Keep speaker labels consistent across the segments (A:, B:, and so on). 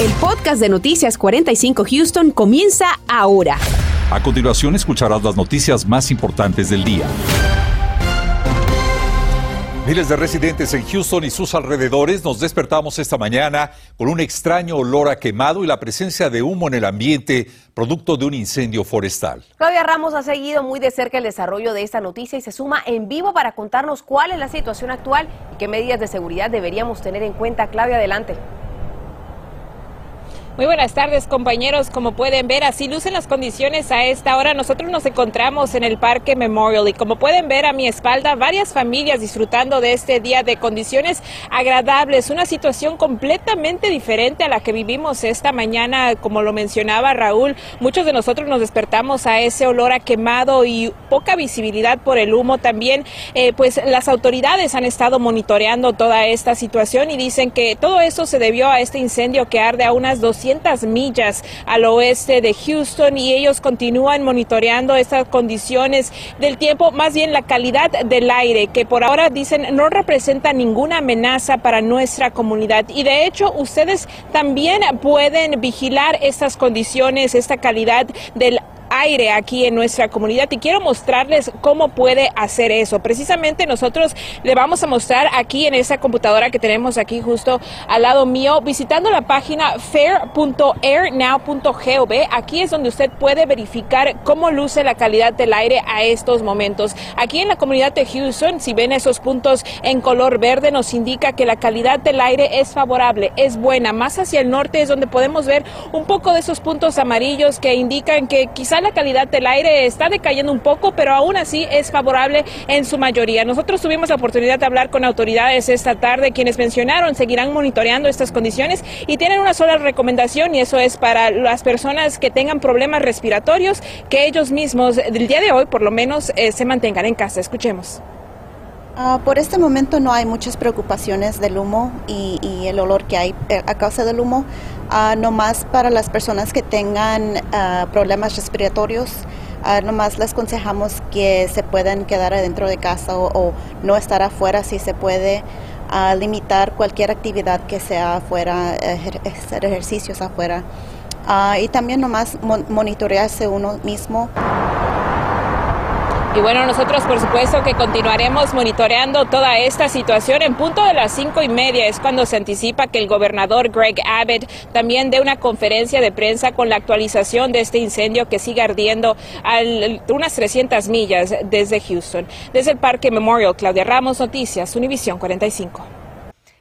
A: El podcast de Noticias 45 Houston comienza ahora.
B: A continuación escucharás las noticias más importantes del día. Miles de residentes en Houston y sus alrededores nos despertamos esta mañana con un extraño olor a quemado y la presencia de humo en el ambiente, producto de un incendio forestal.
A: Claudia Ramos ha seguido muy de cerca el desarrollo de esta noticia y se suma en vivo para contarnos cuál es la situación actual y qué medidas de seguridad deberíamos tener en cuenta. Claudia, adelante.
C: Muy buenas tardes compañeros, como pueden ver así lucen las condiciones a esta hora. Nosotros nos encontramos en el Parque Memorial y como pueden ver a mi espalda varias familias disfrutando de este día de condiciones agradables, una situación completamente diferente a la que vivimos esta mañana, como lo mencionaba Raúl. Muchos de nosotros nos despertamos a ese olor a quemado y poca visibilidad por el humo. También eh, pues las autoridades han estado monitoreando toda esta situación y dicen que todo esto se debió a este incendio que arde a unas 200 millas al oeste de Houston y ellos continúan monitoreando estas condiciones del tiempo, más bien la calidad del aire, que por ahora dicen no representa ninguna amenaza para nuestra comunidad. Y de hecho, ustedes también pueden vigilar estas condiciones, esta calidad del aire aquí en nuestra comunidad y quiero mostrarles cómo puede hacer eso. Precisamente nosotros le vamos a mostrar aquí en esa computadora que tenemos aquí justo al lado mío, visitando la página fair.airnow.gov. Aquí es donde usted puede verificar cómo luce la calidad del aire a estos momentos. Aquí en la comunidad de Houston, si ven esos puntos en color verde, nos indica que la calidad del aire es favorable, es buena. Más hacia el norte es donde podemos ver un poco de esos puntos amarillos que indican que la calidad del aire está decayendo un poco, pero aún así es favorable en su mayoría. Nosotros tuvimos la oportunidad de hablar con autoridades esta tarde, quienes mencionaron seguirán monitoreando estas condiciones y tienen una sola recomendación y eso es para las personas que tengan problemas respiratorios, que ellos mismos del día de hoy por lo menos eh, se mantengan en casa. Escuchemos.
D: Ah, por este momento no hay muchas preocupaciones del humo y, el olor que hay eh, a causa del humo. Uh, no más para las personas que tengan ah, problemas respiratorios, no más les aconsejamos que se puedan quedar adentro de casa o, no estar afuera si se puede. limitar cualquier actividad que sea afuera, hacer ejercicios afuera. y también nomás monitorearse uno mismo.
C: Y bueno, nosotros por supuesto que continuaremos monitoreando toda esta situación. En punto de las cinco y media es cuando se anticipa que el gobernador Greg Abbott también dé una conferencia de prensa con la actualización de este incendio que sigue ardiendo a unas 300 millas desde Houston. Desde el Parque Memorial, Claudia Ramos, Noticias, Univisión 45.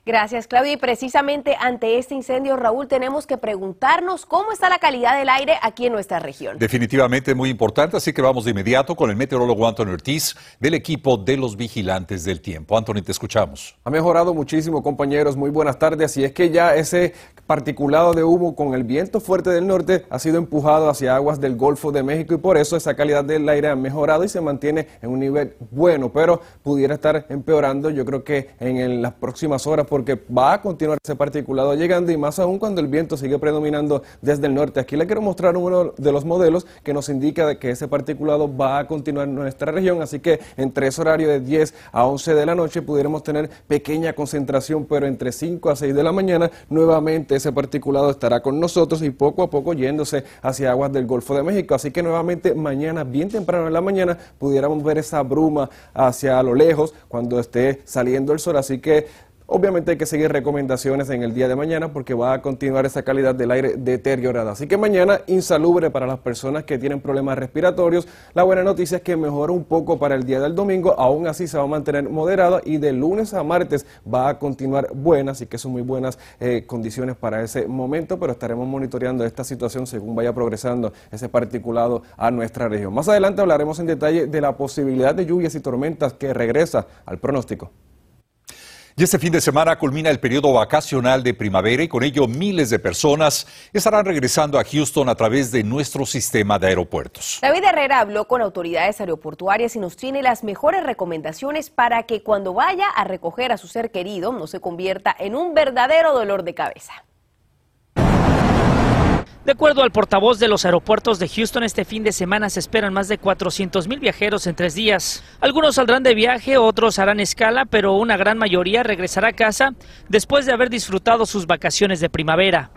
A: Gracias, Claudia. Y precisamente ante este incendio, Raúl, tenemos que preguntarnos cómo está la calidad del aire aquí en nuestra región.
B: Definitivamente muy importante, así que vamos de inmediato con el meteorólogo Antonio Ortiz del equipo de los vigilantes del tiempo. Antonio, te escuchamos.
E: Ha mejorado muchísimo, compañeros. Muy buenas tardes. Y es que ya ese particulado de humo con el viento fuerte del norte ha sido empujado hacia aguas del Golfo de México y por eso esa calidad del aire ha mejorado y se mantiene en un nivel bueno, pero pudiera estar empeorando yo creo que en las próximas horas porque va a continuar ese particulado llegando y más aún cuando el viento sigue predominando desde el norte. Aquí le quiero mostrar uno de los modelos que nos indica que ese particulado va a continuar en nuestra región, así que entre ese horario de 10 a 11 de la noche pudiéramos tener pequeña concentración, pero entre 5 a 6 de la mañana nuevamente ese particulado estará con nosotros y poco a poco yéndose hacia aguas del Golfo de México. Así que nuevamente mañana, bien temprano en la mañana, pudiéramos ver esa bruma hacia lo lejos cuando esté saliendo el sol. Así que Obviamente hay que seguir recomendaciones en el día de mañana porque va a continuar esa calidad del aire deteriorada. Así que mañana insalubre para las personas que tienen problemas respiratorios. La buena noticia es que mejora un poco para el día del domingo, aún así se va a mantener moderada y de lunes a martes va a continuar buena, así que son muy buenas eh, condiciones para ese momento, pero estaremos monitoreando esta situación según vaya progresando ese particulado a nuestra región. Más adelante hablaremos en detalle de la posibilidad de lluvias y tormentas que regresa al pronóstico.
B: Y este fin de semana culmina el periodo vacacional de primavera y con ello miles de personas estarán regresando a Houston a través de nuestro sistema de aeropuertos.
A: David Herrera habló con autoridades aeroportuarias y nos tiene las mejores recomendaciones para que cuando vaya a recoger a su ser querido no se convierta en un verdadero dolor de cabeza.
F: De acuerdo al portavoz de los aeropuertos de Houston, este fin de semana se esperan más de 400 mil viajeros en tres días. Algunos saldrán de viaje, otros harán escala, pero una gran mayoría regresará a casa después de haber disfrutado sus vacaciones de primavera.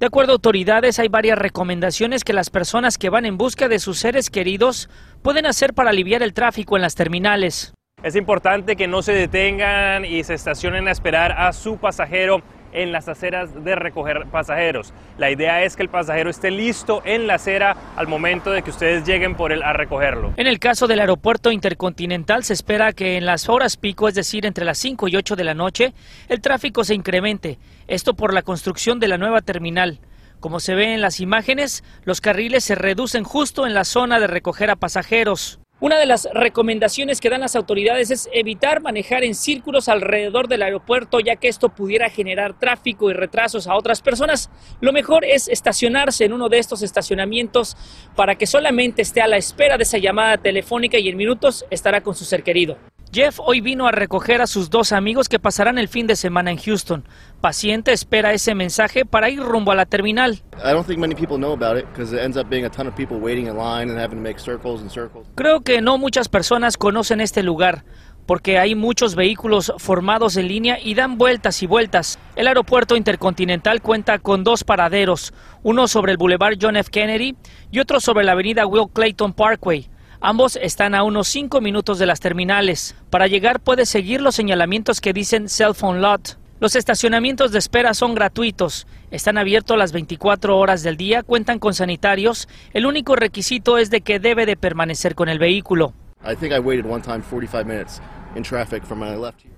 F: De acuerdo a autoridades, hay varias recomendaciones que las personas que van en busca de sus seres queridos pueden hacer para aliviar el tráfico en las terminales.
G: Es importante que no se detengan y se estacionen a esperar a su pasajero en las aceras de recoger pasajeros. La idea es que el pasajero esté listo en la acera al momento de que ustedes lleguen por él a recogerlo.
F: En el caso del aeropuerto intercontinental se espera que en las horas pico, es decir, entre las 5 y 8 de la noche, el tráfico se incremente. Esto por la construcción de la nueva terminal. Como se ve en las imágenes, los carriles se reducen justo en la zona de recoger a pasajeros. Una de las recomendaciones que dan las autoridades es evitar manejar en círculos alrededor del aeropuerto, ya que esto pudiera generar tráfico y retrasos a otras personas. Lo mejor es estacionarse en uno de estos estacionamientos para que solamente esté a la espera de esa llamada telefónica y en minutos estará con su ser querido. Jeff hoy vino a recoger a sus dos amigos que pasarán el fin de semana en Houston. Paciente espera ese mensaje para ir rumbo a la terminal. Creo que no muchas personas conocen este lugar porque hay muchos vehículos formados en línea y dan vueltas y vueltas. El aeropuerto intercontinental cuenta con dos paraderos, uno sobre el Boulevard John F. Kennedy y otro sobre la avenida Will Clayton Parkway. Ambos están a unos 5 minutos de las terminales. Para llegar puede seguir los señalamientos que dicen cell phone lot. Los estacionamientos de espera son gratuitos, están abiertos las 24 horas del día, cuentan con sanitarios. El único requisito es de que debe de permanecer con el vehículo.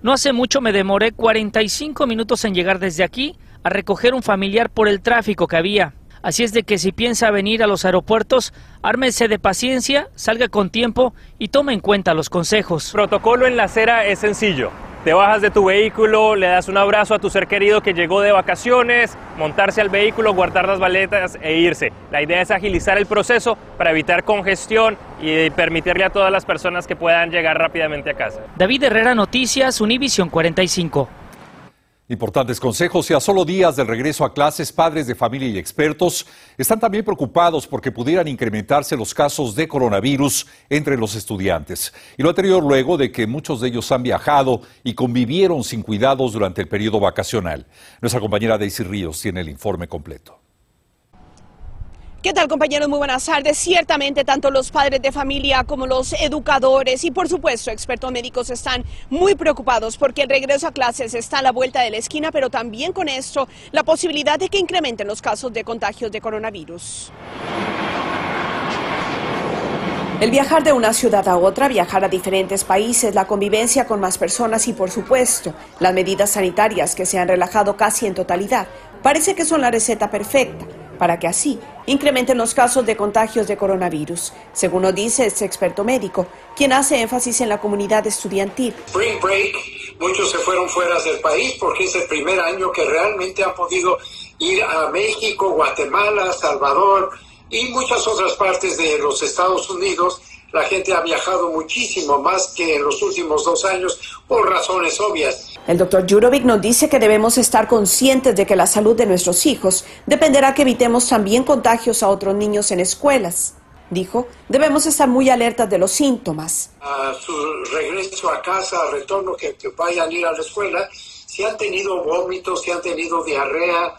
F: No hace mucho me demoré 45 minutos en llegar desde aquí a recoger un familiar por el tráfico que había. Así es de que si piensa venir a los aeropuertos, ármese de paciencia, salga con tiempo y tome en cuenta los consejos.
G: Protocolo en la acera es sencillo. Te bajas de tu vehículo, le das un abrazo a tu ser querido que llegó de vacaciones, montarse al vehículo, guardar las maletas e irse. La idea es agilizar el proceso para evitar congestión y permitirle a todas las personas que puedan llegar rápidamente a casa.
F: David Herrera Noticias, Univisión 45.
B: Importantes consejos y a solo días del regreso a clases, padres de familia y expertos están también preocupados porque pudieran incrementarse los casos de coronavirus entre los estudiantes. Y lo anterior luego de que muchos de ellos han viajado y convivieron sin cuidados durante el periodo vacacional. Nuestra compañera Daisy Ríos tiene el informe completo.
H: ¿Qué tal compañeros? Muy buenas tardes. Ciertamente tanto los padres de familia como los educadores y por supuesto expertos médicos están muy preocupados porque el regreso a clases está a la vuelta de la esquina, pero también con esto la posibilidad de que incrementen los casos de contagios de coronavirus. El viajar de una ciudad a otra, viajar a diferentes países, la convivencia con más personas y por supuesto las medidas sanitarias que se han relajado casi en totalidad, parece que son la receta perfecta para que así incrementen los casos de contagios de coronavirus, según nos dice este experto médico, quien hace énfasis en la comunidad estudiantil.
I: Spring break, muchos se fueron fuera del país porque es el primer año que realmente han podido ir a México, Guatemala, Salvador y muchas otras partes de los Estados Unidos la gente ha viajado muchísimo más que en los últimos dos años por razones obvias.
H: El doctor Jurovic nos dice que debemos estar conscientes de que la salud de nuestros hijos dependerá que evitemos también contagios a otros niños en escuelas. Dijo, debemos estar muy alertas de los síntomas.
I: A su regreso a casa, retorno, que, vayan a ir a la escuela, si han tenido vómitos, si han tenido diarrea,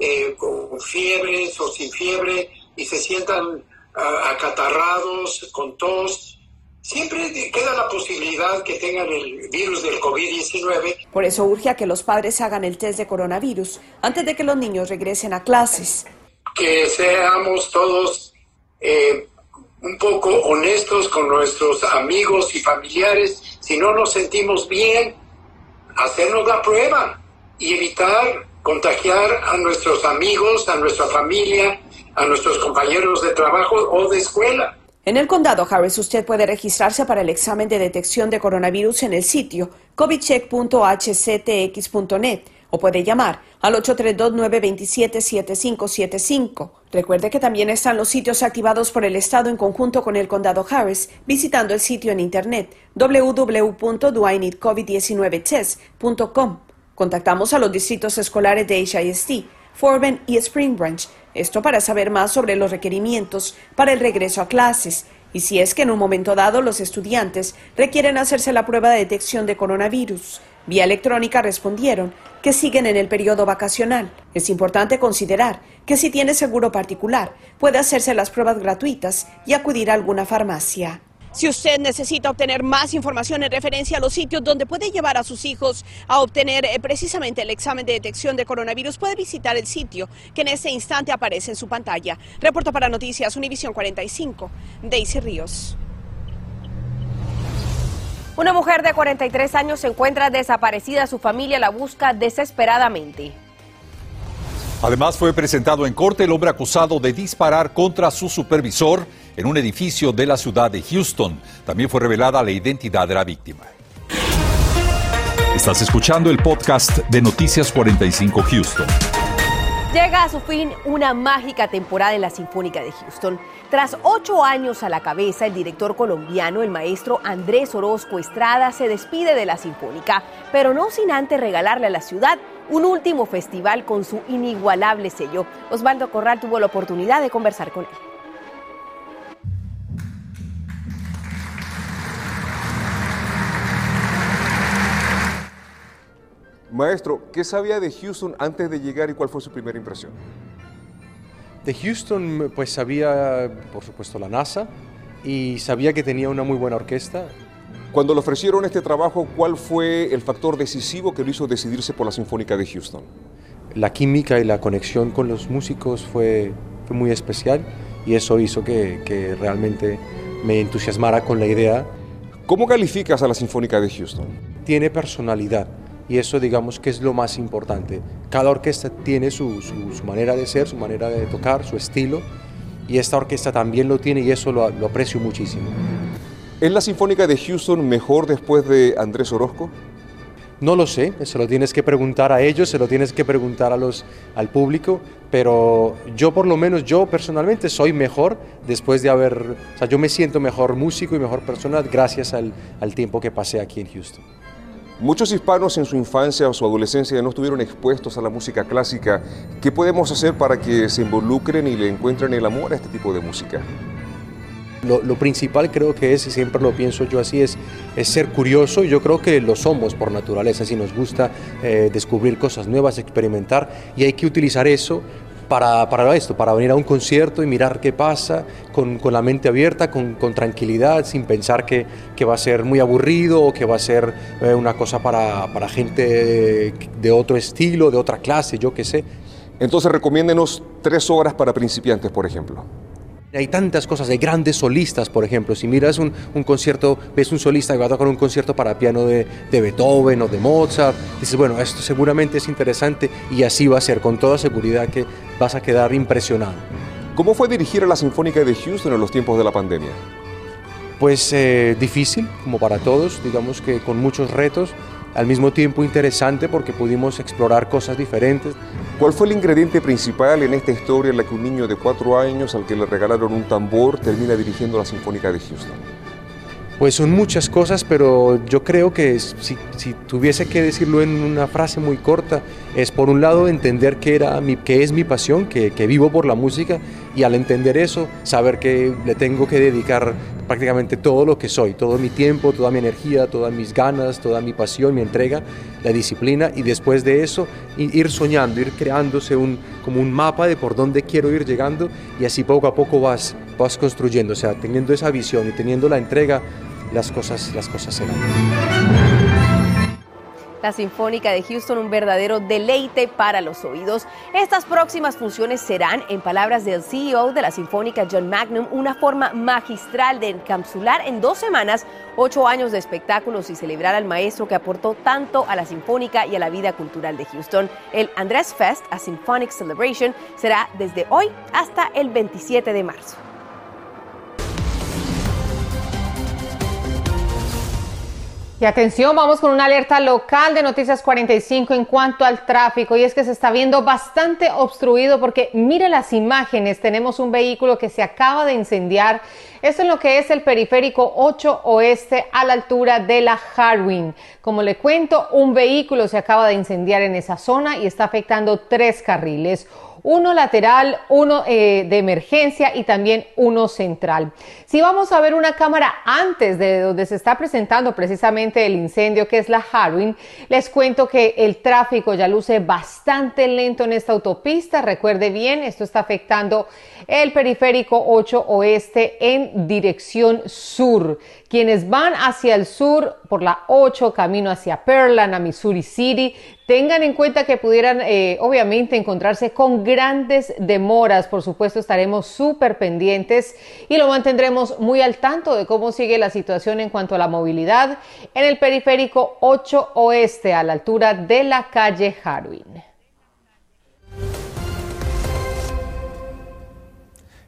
I: eh, con fiebres o sin fiebre, y se sientan acatarrados, con tos. Siempre queda la posibilidad que tengan el virus del COVID-19.
H: Por eso urge a que los padres hagan el test de coronavirus antes de que los niños regresen a clases.
I: Que seamos todos eh, un poco honestos con nuestros amigos y familiares. Si no nos sentimos bien, hacernos la prueba y evitar contagiar a nuestros amigos, a nuestra familia a nuestros compañeros de trabajo o de escuela.
H: En el condado Harris usted puede registrarse para el examen de detección de coronavirus en el sitio covidcheck.hctx.net o puede llamar al 832-927-7575. Recuerde que también están los sitios activados por el Estado en conjunto con el condado Harris visitando el sitio en internet www.doinitcovid19test.com. Contactamos a los distritos escolares de HISD, Forben y Spring Branch esto para saber más sobre los requerimientos para el regreso a clases y si es que en un momento dado los estudiantes requieren hacerse la prueba de detección de coronavirus. Vía electrónica respondieron que siguen en el periodo vacacional. Es importante considerar que si tiene seguro particular, puede hacerse las pruebas gratuitas y acudir a alguna farmacia. Si usted necesita obtener más información en referencia a los sitios donde puede llevar a sus hijos a obtener eh, precisamente el examen de detección de coronavirus, puede visitar el sitio que en este instante aparece en su pantalla. Reporto para Noticias Univisión 45, Daisy Ríos.
A: Una mujer de 43 años se encuentra desaparecida. Su familia la busca desesperadamente.
B: Además, fue presentado en corte el hombre acusado de disparar contra su supervisor en un edificio de la ciudad de Houston. También fue revelada la identidad de la víctima. Estás escuchando el podcast de Noticias 45 Houston.
A: Llega a su fin una mágica temporada en la Sinfónica de Houston. Tras ocho años a la cabeza, el director colombiano, el maestro Andrés Orozco Estrada, se despide de la Sinfónica, pero no sin antes regalarle a la ciudad un último festival con su inigualable sello. Osvaldo Corral tuvo la oportunidad de conversar con él.
J: Maestro, ¿qué sabía de Houston antes de llegar y cuál fue su primera impresión?
K: De Houston, pues sabía, por supuesto, la NASA y sabía que tenía una muy buena orquesta.
J: Cuando le ofrecieron este trabajo, ¿cuál fue el factor decisivo que lo hizo decidirse por la Sinfónica de Houston?
K: La química y la conexión con los músicos fue, fue muy especial y eso hizo que, que realmente me entusiasmara con la idea.
J: ¿Cómo calificas a la Sinfónica de Houston?
K: Tiene personalidad y eso digamos que es lo más importante. Cada orquesta tiene su, su, manera de ser, su manera de tocar, su estilo, y esta orquesta también lo tiene y eso lo, lo aprecio muchísimo.
J: ¿Es la Sinfónica de Houston mejor después de Andrés Orozco?
K: No lo sé, se lo tienes que preguntar a ellos, se lo tienes que preguntar a los, al público, pero yo por lo menos, yo personalmente soy mejor después de haber, o sea, yo me siento mejor músico y mejor persona gracias al, al tiempo que pasé aquí en Houston.
J: Muchos hispanos en su infancia o su adolescencia no estuvieron expuestos a la música clásica. ¿Qué podemos hacer para que se involucren y le encuentren el amor a este tipo de música?
K: Lo, principal creo que es, y siempre lo pienso yo así, es, es ser curioso. Yo creo que lo somos por naturaleza, si nos gusta eh, descubrir cosas nuevas, experimentar, y hay que utilizar eso para, para, esto, para venir a un concierto y mirar qué pasa, con, con la mente abierta, con, con, tranquilidad, sin pensar que, que, va a ser muy aburrido o que va a ser eh, una cosa para, para gente de, otro estilo, de otra clase, yo qué sé.
J: Entonces recomiéndenos tres horas para principiantes, por ejemplo.
K: Hay tantas cosas, hay grandes solistas, por ejemplo. Si miras un, un, concierto, ves un solista que va a tocar un concierto para piano de, de, Beethoven o de Mozart, dices, bueno, esto seguramente es interesante y así va a ser, con toda seguridad que vas a quedar impresionado.
J: ¿Cómo fue dirigir a la Sinfónica de Houston en los tiempos de la pandemia?
K: Pues eh, difícil, como para todos, digamos que con muchos retos, al mismo tiempo interesante porque pudimos explorar cosas diferentes.
J: ¿Cuál fue el ingrediente principal en esta historia en la que un niño de cuatro años al que le regalaron un tambor termina dirigiendo la Sinfónica de Houston?
K: Pues son muchas cosas, pero yo creo que si, si, tuviese que decirlo en una frase muy corta, es por un lado entender que, era mi, que es mi pasión, que, que vivo por la música, y al entender eso, saber que le tengo que dedicar prácticamente todo lo que soy, todo mi tiempo, toda mi energía, todas mis ganas, toda mi pasión, mi entrega, la disciplina, y después de eso ir soñando, ir creándose un, como un mapa de por dónde quiero ir llegando, y así poco a poco vas, vas construyendo, o sea, teniendo esa visión y teniendo la entrega, las cosas, las cosas serán.
A: La Sinfónica de Houston, un verdadero deleite para los oídos. Estas próximas funciones serán, en palabras del CEO de la Sinfónica, John Magnum, una forma magistral de encapsular en dos semanas ocho años de espectáculos y celebrar al maestro que aportó tanto a la Sinfónica y a la vida cultural de Houston. El Andrés Fest, a Symphonic Celebration, será desde hoy hasta el 27 de marzo.
L: Y atención, vamos con una alerta local de Noticias 45 en cuanto al tráfico. Y es que se está viendo bastante obstruido porque mire las imágenes. Tenemos un vehículo que se acaba de incendiar. Esto es lo que es el periférico 8 oeste a la altura de la Harwin. Como le cuento, un vehículo se acaba de incendiar en esa zona y está afectando tres carriles. Uno lateral, uno eh, de emergencia y también uno central. Si vamos a ver una cámara antes de donde se está presentando precisamente el incendio, que es la Harwin, les cuento que el tráfico ya luce bastante lento en esta autopista. Recuerde bien, esto está afectando el periférico 8 oeste en dirección sur. Quienes van hacia el sur por la 8, camino hacia Pearland, a Missouri City, tengan en cuenta que pudieran eh, obviamente encontrarse con grandes demoras. Por supuesto, estaremos súper pendientes y lo mantendremos muy al tanto de cómo sigue la situación en cuanto a la movilidad en el periférico 8 oeste a la altura de la calle Harwin.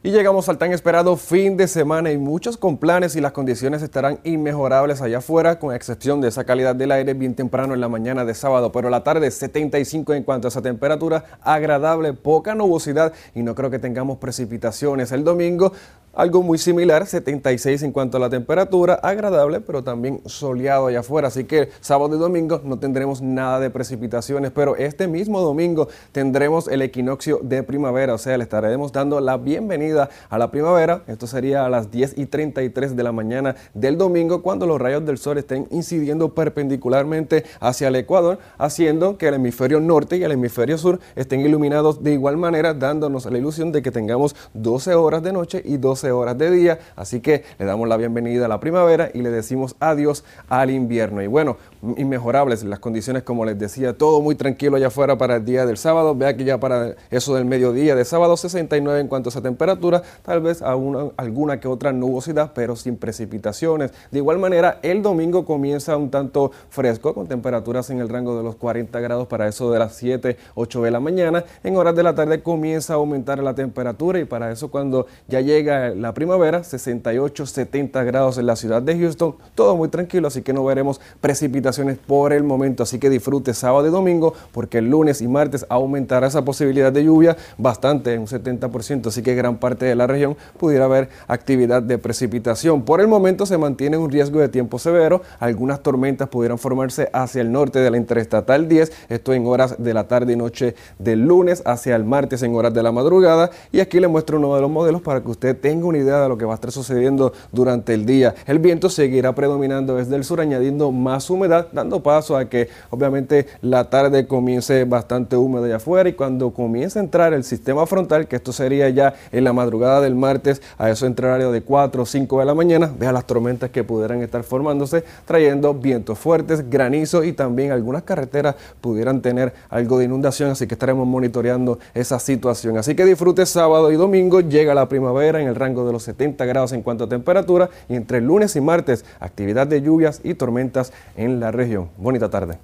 E: Y llegamos al tan esperado fin de semana y muchos con planes y las condiciones estarán inmejorables allá afuera, con excepción de esa calidad del aire bien temprano en la mañana de sábado, pero la tarde 75 en cuanto a esa temperatura, agradable, poca nubosidad y no creo que tengamos precipitaciones. El domingo algo muy similar, 76 en cuanto a la temperatura, agradable, pero también soleado allá afuera. Así que sábado y domingo no tendremos nada de precipitaciones, pero este mismo domingo tendremos el equinoccio de primavera, o sea, le estaremos dando la bienvenida a la primavera. Esto sería a las 10 y 33 de la mañana del domingo, cuando los rayos del sol estén incidiendo perpendicularmente hacia el Ecuador, haciendo que el hemisferio norte y el hemisferio sur estén iluminados de igual manera, dándonos la ilusión de que tengamos 12 horas de noche y 12 horas de día, así que le damos la bienvenida a la primavera y le decimos adiós al invierno. Y bueno, inmejorables las condiciones, como les decía, todo muy tranquilo allá afuera para el día del sábado. Vea que ya para eso del mediodía de sábado 69 en cuanto a esa temperatura, tal vez alguna que otra nubosidad, pero sin precipitaciones. De igual manera, el domingo comienza un tanto fresco, con temperaturas en el rango de los 40 grados para eso de las 7, 8 de la mañana. En horas de la tarde comienza a aumentar la temperatura y para eso cuando ya llega la primavera, 68, 70 grados en la ciudad de Houston, todo muy tranquilo, así que no veremos precipitaciones por el momento, así que disfrute sábado y domingo, porque el lunes y martes aumentará esa posibilidad de lluvia bastante, un 70%, así que gran parte de la región pudiera haber actividad de precipitación. Por el momento se mantiene un riesgo de tiempo severo, algunas tormentas pudieran formarse hacia el norte de la Interestatal 10, esto en horas de la tarde y noche del lunes hacia el martes en horas de la madrugada, y aquí le muestro uno de los modelos para que usted tenga una idea de lo que va a estar sucediendo durante el día. El viento seguirá predominando desde el sur, añadiendo más humedad, dando paso a que obviamente la tarde comience bastante húmeda allá afuera y cuando comience a entrar el sistema frontal, que esto sería ya en la madrugada del martes, a eso entraría de 4 o 5 de la mañana, vea las tormentas que pudieran estar formándose, trayendo vientos fuertes, granizo y también algunas carreteras pudieran tener algo de inundación, así que estaremos monitoreando esa situación. Así que disfrute sábado y domingo, llega la primavera en el rango de los 70 grados en cuanto a temperatura y entre lunes y martes actividad de lluvias y tormentas en la región. Bonita tarde.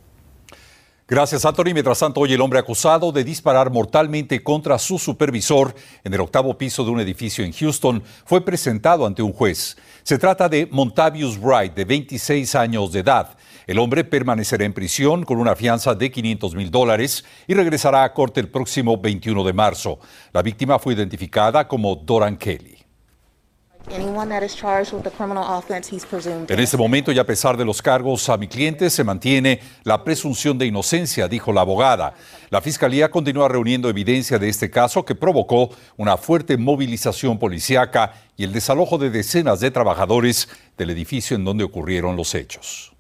B: Gracias, Anthony. Mientras tanto, hoy el hombre acusado de disparar mortalmente contra su supervisor en el octavo piso de un edificio en Houston fue presentado ante un juez. Se trata de Montavious Wright, de 26 años de edad. El hombre permanecerá en prisión con una fianza de 500 mil dólares y regresará a corte el próximo 21 de marzo. La víctima fue identificada como Doran Kelly. En este momento y a pesar de los cargos a mi cliente se mantiene la presunción de inocencia, dijo la abogada. La fiscalía continúa reuniendo evidencia de este caso que provocó una fuerte movilización policíaca y el desalojo de decenas de trabajadores del edificio en donde ocurrieron los hechos.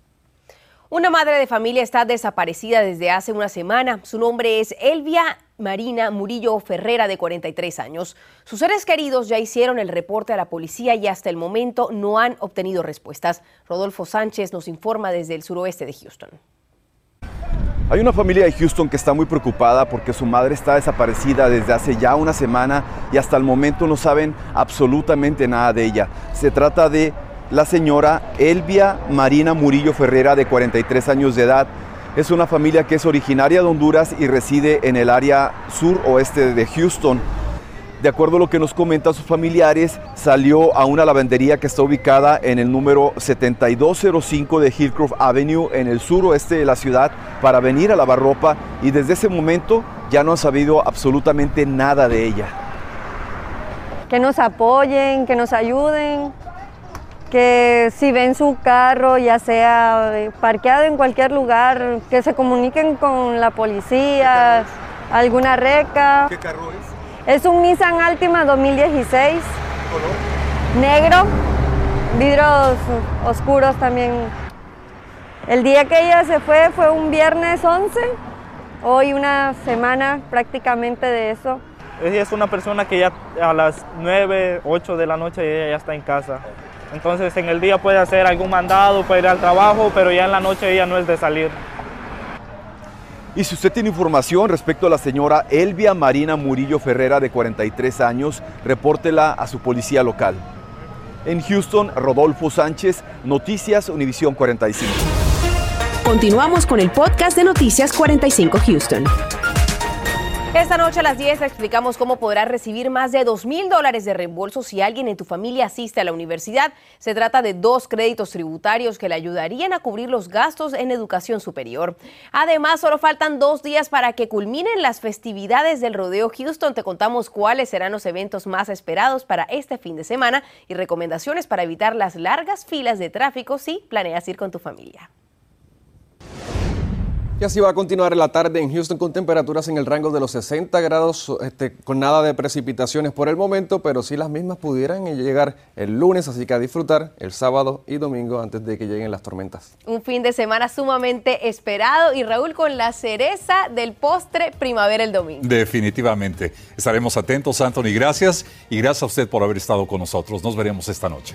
A: Una madre de familia está desaparecida desde hace una semana. Su nombre es Elvia Marina Murillo Ferrera, de 43 años. Sus seres queridos ya hicieron el reporte a la policía y hasta el momento no han obtenido respuestas. Rodolfo Sánchez nos informa desde el suroeste de Houston.
M: Hay una familia de Houston que está muy preocupada porque su madre está desaparecida desde hace ya una semana y hasta el momento no saben absolutamente nada de ella. Se trata de la señora Elvia Marina Murillo Ferrera, de 43 años de edad. Es una familia que es originaria de Honduras y reside en el área sur-oeste de Houston. De acuerdo a lo que nos comentan sus familiares, salió a una lavandería que está ubicada en el número 7205 de Hillcroft Avenue en el suroeste de la ciudad para venir a lavar ropa y desde ese momento ya no han sabido absolutamente nada de ella.
N: Que nos apoyen, que nos ayuden, que si ven su carro, ya sea parqueado en cualquier lugar, que se comuniquen con la policía, alguna reca.
M: ¿Qué carro es?
N: Es un Nissan Altima 2016.
M: ¿Color?
N: Negro, vidrios oscuros también. El día que ella se fue fue un viernes 11. Hoy una semana prácticamente de eso.
O: Ella es una persona que ya a las 9, 8 de la noche ella ya está en casa. Entonces en el día puede hacer algún mandado, puede ir al trabajo, pero ya en la noche ella no es de salir.
M: Y si usted tiene información respecto a la señora Elvia Marina Murillo Ferrera, de 43 años, repórtela a su policía local. En Houston, Rodolfo Sánchez, Noticias Univisión 45.
A: Continuamos con el podcast de Noticias 45 Houston. Esta noche a las 10 explicamos cómo podrás recibir más de 2 mil dólares de reembolso si alguien en tu familia asiste a la universidad. Se trata de dos créditos tributarios que le ayudarían a cubrir los gastos en educación superior. Además, solo faltan dos días para que culminen las festividades del Rodeo Houston. Te contamos cuáles serán los eventos más esperados para este fin de semana y recomendaciones para evitar las largas filas de tráfico si planeas ir con tu familia.
E: Y así va a continuar la tarde en Houston con temperaturas en el rango de los 60 grados, este, con nada de precipitaciones por el momento, pero sí las mismas pudieran llegar el lunes, así que a disfrutar el sábado y domingo antes de que lleguen las tormentas.
A: Un fin de semana sumamente esperado y Raúl con la cereza del postre primavera el domingo.
B: Definitivamente. Estaremos atentos, Anthony. Gracias y gracias a usted por haber estado con nosotros. Nos veremos esta noche.